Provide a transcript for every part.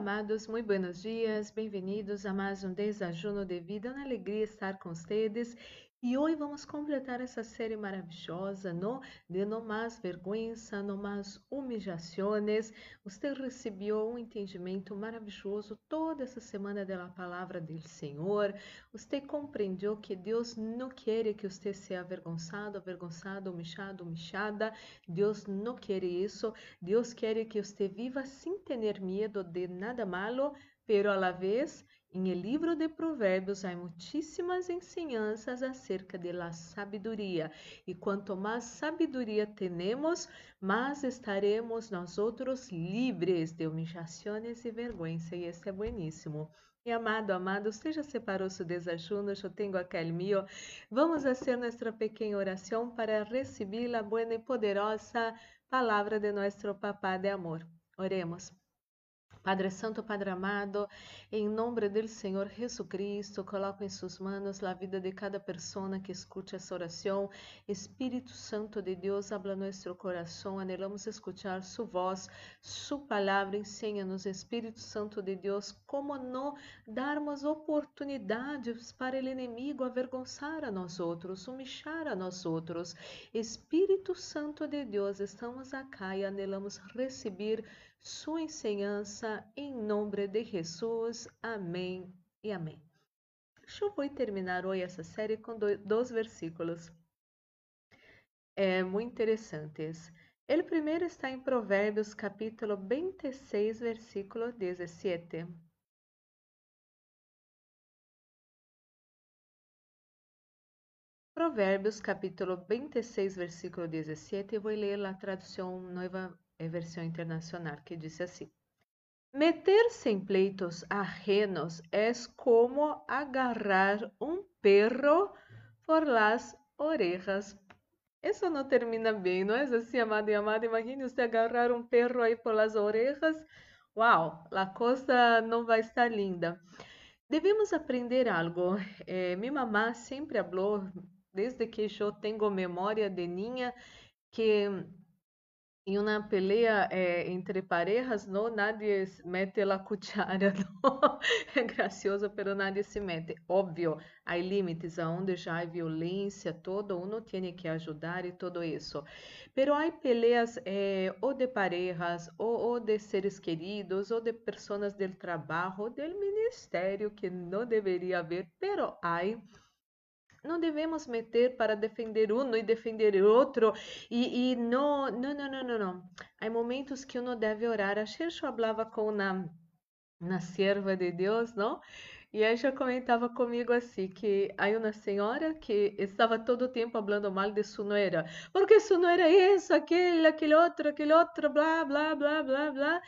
Amados, muito buenos dias, bem-vindos a mais um Desajuno de Vida. Uma alegria estar com vocês e hoje vamos completar essa série maravilhosa, não? De não mais vergüenza, não mais humillações. Você recebeu um entendimento maravilhoso toda essa semana da palavra do Senhor. Você compreendeu que Deus não quer que você seja avergonçado, avergonçado, humilhado, humilhada. Deus não quer isso. Deus quer que você viva sem ter medo de nada malo, pero a la vez em el livro de Provérbios há muitíssimas ensinanças acerca de la sabedoria, e quanto mais sabedoria temos, mais estaremos nós outros livres de humilhações e vergonha, e isso é bueníssimo. E amado, amado, você já separou seu desajuno? Eu tenho aquele meu. Vamos fazer nossa pequena oração para receber a boa e poderosa palavra de nosso Papá de amor. Oremos. Padre Santo, Padre amado, em nome do Senhor Jesus Cristo, coloco em suas mãos a vida de cada pessoa que escute essa oração. Espírito Santo de Deus, habla nosso coração, anelamos escuchar sua voz, sua palavra, ensina-nos, Espírito Santo de Deus, como não darmos oportunidades para o inimigo avergonçar a nós outros, humilhar a nós outros. Espírito Santo de Deus, estamos acá e anelamos receber sua em nome de Jesus. Amém e amém. Eu vou terminar hoje essa série com dois versículos é, muito interessantes. O primeiro está em Provérbios, capítulo 26, versículo 17. Provérbios, capítulo 26, versículo 17. Eu vou ler a tradução nova é versão internacional, que disse assim: Meter-se em pleitos ajenos é como agarrar um perro por las orejas. Isso não termina bem, não é assim, amado e amada? Imagine você agarrar um perro aí por las orejas. Uau, a coisa não vai estar linda. Devemos aprender algo. Eh, minha mamá sempre falou, desde que eu tenho memória de ninha, que em uma pelea eh, entre parejas, não nadie mete a cuchara. É gracioso, pero nadie se mete. Óbvio, há limites aonde já há violência, todo uno tem que ajudar e todo isso. Pero há peleas eh, ou de parejas, ou, ou, de seres queridos, ou de pessoas do trabalho, ou do ministério, que não deveria haver, pero há não devemos meter para defender um e defender outro e, e não, não, não, não, não, não. Há momentos que uno deve orar. A eu falava com uma, uma serva de Deus, não? E ela já comentava comigo assim, que há uma senhora que estava todo o tempo falando mal de sua nuera. Porque sua nuera isso, aquele, aquele outro, aquele outro, blá, blá, blá, blá, blá.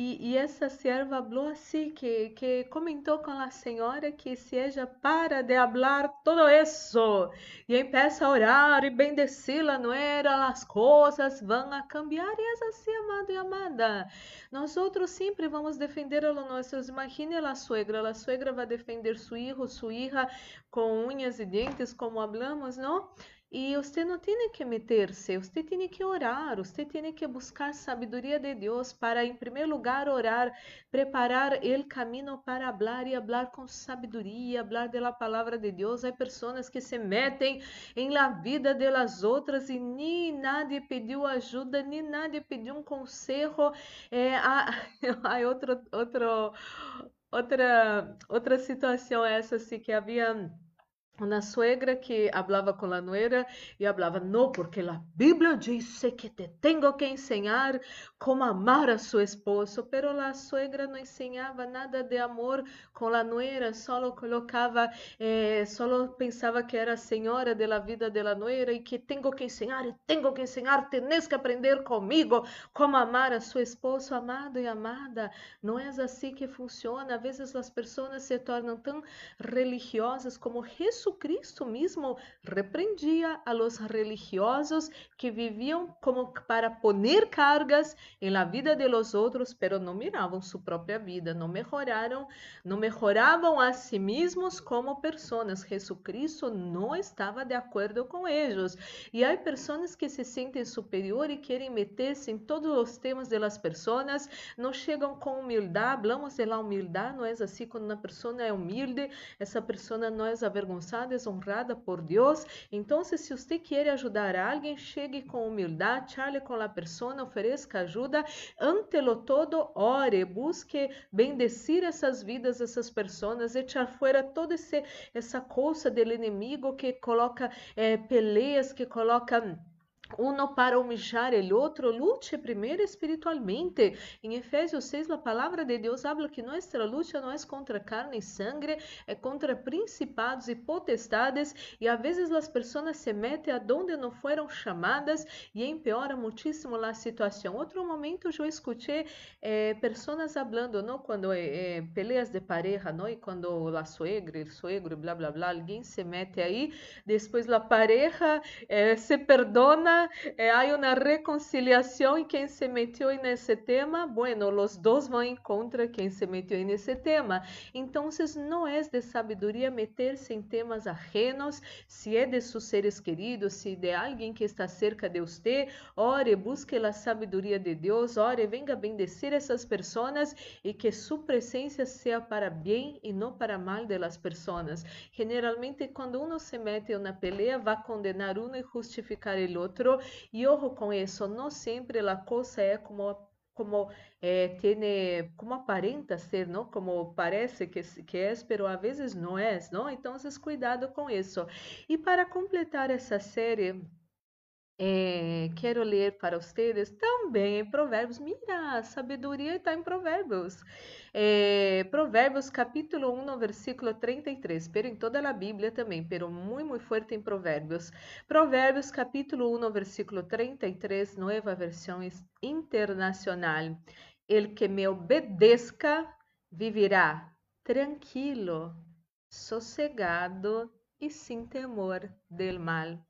E, e, essa serva falou assim, que, que comentou com a senhora que se ela para de falar todo isso e empieza a orar e bendecir a nuera, as coisas vão a cambiar. E é assim, amado e amada. Nós outros sempre vamos defender a nossos. Imagine a suegra, a suegra vai defender seu filho, sua hija com unhas e dentes, como hablamos, não? E você não tem que meter-se, você tem que orar, você tem que buscar sabedoria de Deus para, em primeiro lugar, orar, preparar o caminho para falar e falar com sabedoria, falar da palavra de Deus. Há pessoas que se metem em la vida das outras e nem nadie pediu ajuda, nem nadie pediu um conselho. É, há, há outro, outro, outra, outra situação essa assim, que havia uma suegra que falava com a nuera e falava, não, porque a Bíblia diz que te tenho que ensinar como amar a seu esposo, pero a suegra não ensinava nada de amor com a nuera, só colocava, eh, só pensava que era senhora da vida da nuera e que tenho que ensinar, e tenho que ensinar, tens que aprender comigo como amar a seu esposo, amado e amada. Não é assim que funciona. Às vezes as pessoas se tornam tão religiosas como Jesus Jesucristo mismo repreendia a los religiosos que viviam como para poner cargas em la vida de los outros, pero não miravam sua própria vida, não melhoraram, não melhoravam a si mesmos como pessoas. Jesucristo não estava de acordo com eles. E há pessoas que se sentem superior e querem meter-se em todos os temas das pessoas, não chegam com humildade, hablamos de la humildade, não é assim quando uma pessoa é humilde, essa pessoa não é avergonzada, é honrada por Deus. Então, se você quer ajudar alguém, chegue com humildade, chale com a pessoa, ofereça ajuda, ante lo todo, ore, busque bendecir essas vidas, essas pessoas, echar fora toda essa coisa do inimigo que coloca é, peleias, que coloca uno para humilhar el outro, lute primeiro espiritualmente. Em Efésios 6, a palavra de Deus habla que nossa luta não é contra carne e sangue, é contra principados e potestades, e a vezes as pessoas se metem aonde não foram chamadas e empeora muitíssimo a situação. Outro momento eu escutei eh, falando, não, quando eh, peleas de pareja, não, e quando a suegra, o suegro, blá blá blá, alguém se mete aí, depois a pareja eh, se perdona eh, hay una reconciliación y quien se metió en ese tema, bueno, los dos van en contra quien se metió en ese tema. Entonces, no es de sabiduría meterse en temas ajenos, si es de sus seres queridos, si de alguien que está cerca de usted, ore, busque la sabiduría de Dios, ore, venga a bendecir essas pessoas e que sua presença seja para bem e não para mal de las pessoas. Generalmente, quando uno se mete em uma pelea, vai condenar uno e justificar o outro y ojo con eso, no siempre la cosa es como como eh, tiene, como aparenta ser, ¿no? Como parece que, que es, pero a veces no es, ¿no? Entonces, cuidado con eso. Y para completar esa serie, é, quero ler para vocês também em Provérbios. Mira, sabedoria está em Provérbios. É, Provérbios capítulo 1, versículo 33, pero em toda a Bíblia também, pero muito, muito forte em Provérbios. Provérbios capítulo 1, versículo 33, nova versão internacional. El que me obedeça vivirá tranquilo, sossegado e sem temor del mal.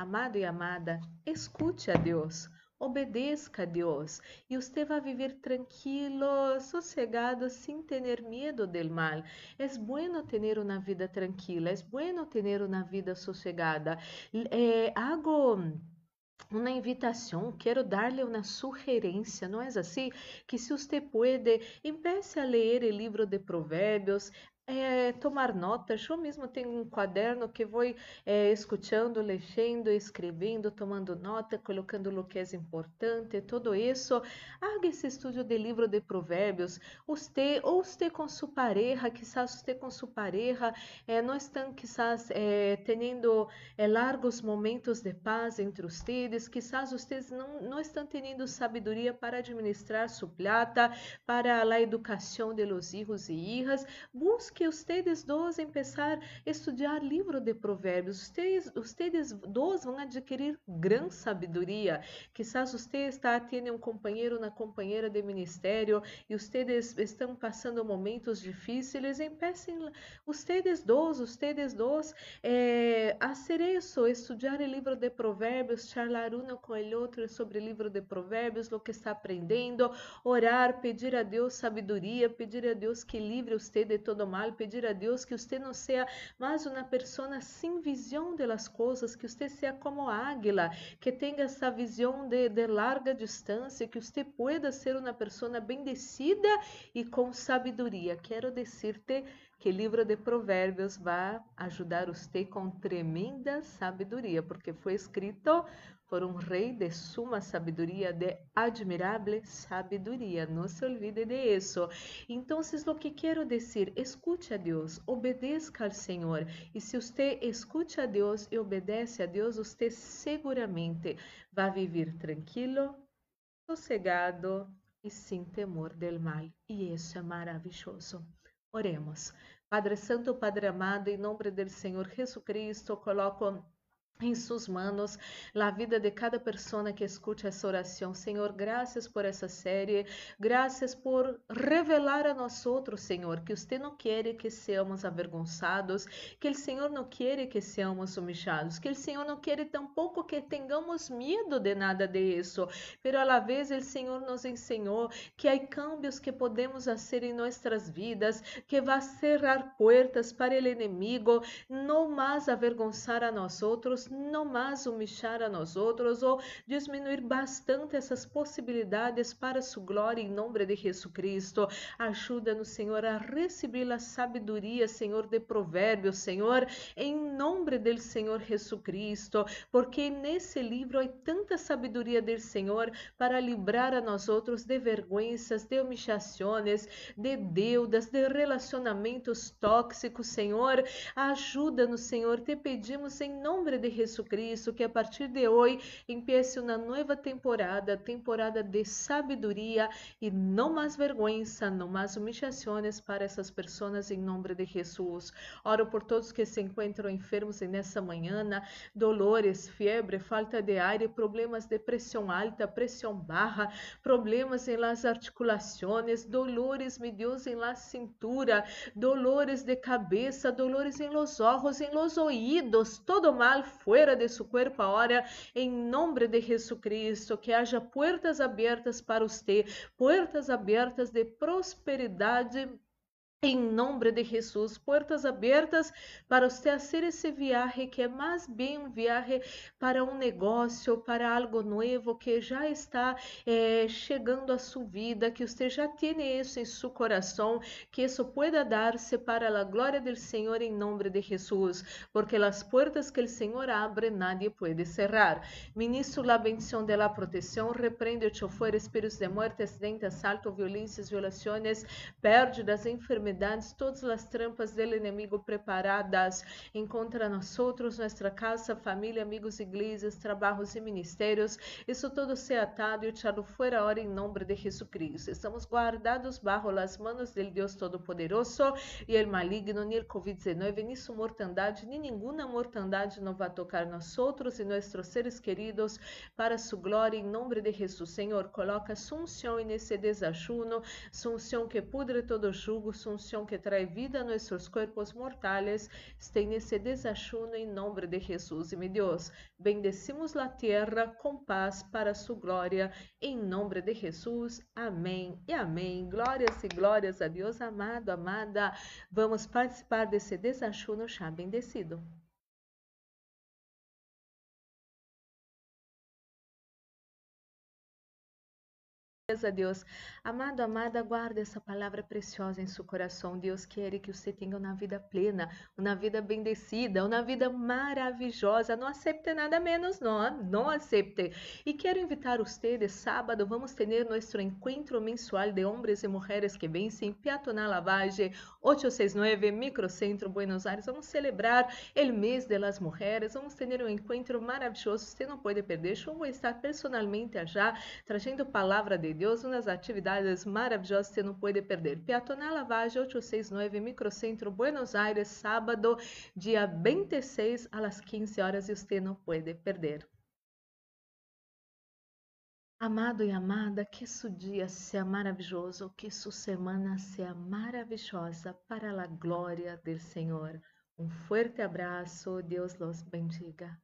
Amado e amada, escute a Deus, obedeça a Deus e você vai viver tranquilo, sossegado, sem ter medo do mal. É bueno ter uma vida tranquila, é bueno ter uma vida sossegada. É, hago uma invitação, quero dar-lhe uma sugerência, não é assim? Que se você pode, empiece a ler o livro de Provérbios, é, tomar notas. Eu mesmo tenho um quaderno que vou é, escutando, lendo, escrevendo, tomando nota, colocando o que é importante, tudo isso. Haga esse estudo de livro de provérbios. Você, ou você com sua pareja, quizás você com sua pareja, é, não estão quizás é, tendo é, largos momentos de paz entre vocês, quizás vocês não, não estão tendo sabedoria para administrar sua plata, para a educação de los hijos e hijas. Busque que ustedes dos empezar a estudar livro de provérbios. Ustedes dos vão adquirir grande sabedoria. Quizás você está tendo um companheiro, uma companheira de ministério e ustedes estão passando momentos difíceis. Empecem, ustedes dos, ustedes dos, eh, a hacer isso, estudar o livro de provérbios, charlar um com o outro sobre o livro de provérbios, o que está aprendendo, orar, pedir a Deus sabedoria, pedir a Deus que livre você de todo mal pedir a Deus que você não seja mais uma pessoa sem visão das coisas, que você seja como águila, que tenha essa visão de, de larga distância, que você pueda ser uma pessoa bendecida e com sabedoria. Quero dizer-te que livro de Provérbios vai ajudar você com tremenda sabedoria, porque foi escrito por um rei de suma sabedoria, de admirável sabedoria. Não se olvide de isso. Então, o que quero dizer, escute a Deus, obedeça ao Senhor. E se você escute a Deus e obedece a Deus, você seguramente vai viver tranquilo, sossegado e sem temor del mal. E isso é maravilhoso. Oremos. Padre Santo, Padre amado, em nome do Senhor Jesus Cristo, coloco em suas manos a vida de cada pessoa que escute essa oração. Senhor, graças por essa série, graças por revelar a nós outros, Senhor, que você não quer que sejamos avergonçados, que o Senhor não quer que sejamos humilhados, que o Senhor não quer tampouco que tenhamos medo de nada disso, pero a la vez o Senhor nos ensinou que há cambios que podemos fazer em nossas vidas, que vai cerrar portas para o inimigo, não mais avergonçar a nós outros, não mais humilhar a nós outros ou diminuir bastante essas possibilidades para sua glória em nome de Jesus Cristo. Ajuda-nos, Senhor, a receber a sabedoria, Senhor, de provérbios, Senhor, em nome do Senhor Jesus Cristo, porque nesse livro há tanta sabedoria do Senhor para livrar a nós outros de vergüenzas, de humilhações, de deudas, de relacionamentos tóxicos, Senhor. Ajuda-nos, Senhor, te pedimos em nome de Jesucristo, que a partir de hoje empiece uma nova temporada, temporada de sabedoria e não mais vergonha, não mais humilhações para essas pessoas em nome de Jesus. Oro por todos que se encontram enfermos nessa manhã, dolores, febre, falta de ar, problemas de pressão alta, pressão baixa, problemas em las articulações, dolores, meu Deus, em la cintura, dolores de cabeça, dolores em los ojos, em los oídos, todo mal fuera de su cuerpo ahora, em nome de Jesucristo, que haja puertas abertas para você, puertas abertas de prosperidade em nome de Jesus, portas abertas para você fazer esse viagem que é mais bem um viagem para um negócio, para algo novo que já está eh, chegando à sua vida, que você já tem isso em seu coração, que isso pueda dar-se para a glória do Senhor em nome de Jesus, porque as portas que o Senhor abre, nadie pode cerrar. Ministro a bendição de la proteção, repreende o chofer, espíritos de morte, acidente, assalto, violências, violações, pérdidas, enfermidades, enfermedades, todas as trampas do inimigo preparadas contra nós outros, nossa casa, família, amigos, igrejas, trabalhos e ministérios. Isso todo se atado e echado fora hora em nome de Jesucristo. Estamos guardados bajo las manos del Deus Todo-Poderoso e o maligno, nem o Covid-19, nem sua mortandade, nem nenhuma mortandade não vai tocar nós outros e nossos seres queridos para sua glória em nome de Jesus. Senhor, coloca sunção nesse desajuno, sunção que pudre todo jugo, sunção que trae vida a nuestros cuerpos mortales ese desayuno en nombre de Jesús. Y mi Dios, bendecimos la tierra con paz para su gloria, en nombre de Jesús. Amém e amém. Glórias e glórias a Deus, amado, amada. Vamos participar desse desajuno já bendecido. A Deus. Amado, amada, guarda essa palavra preciosa em seu coração. Deus quer que você tenha uma vida plena, uma vida bendecida, uma vida maravilhosa. Não aceite nada menos, não, não aceite. E quero invitar você de sábado, vamos ter nosso encontro mensual de homens e mulheres que vencem Peatonal Lavage 869 Microcentro Buenos Aires. Vamos celebrar o mês das mulheres. Vamos ter um encontro maravilhoso. Você não pode perder. Eu vou estar personalmente já trazendo palavra de Deus, umas atividades maravilhosas você não pode perder. Peatonal Lavagem 869, Microcentro Buenos Aires, sábado, dia 26, às 15 horas, e você não pode perder. Amado e amada, que seu dia seja maravilhoso, que sua semana seja maravilhosa para a glória do Senhor. Um forte abraço, Deus los bendiga.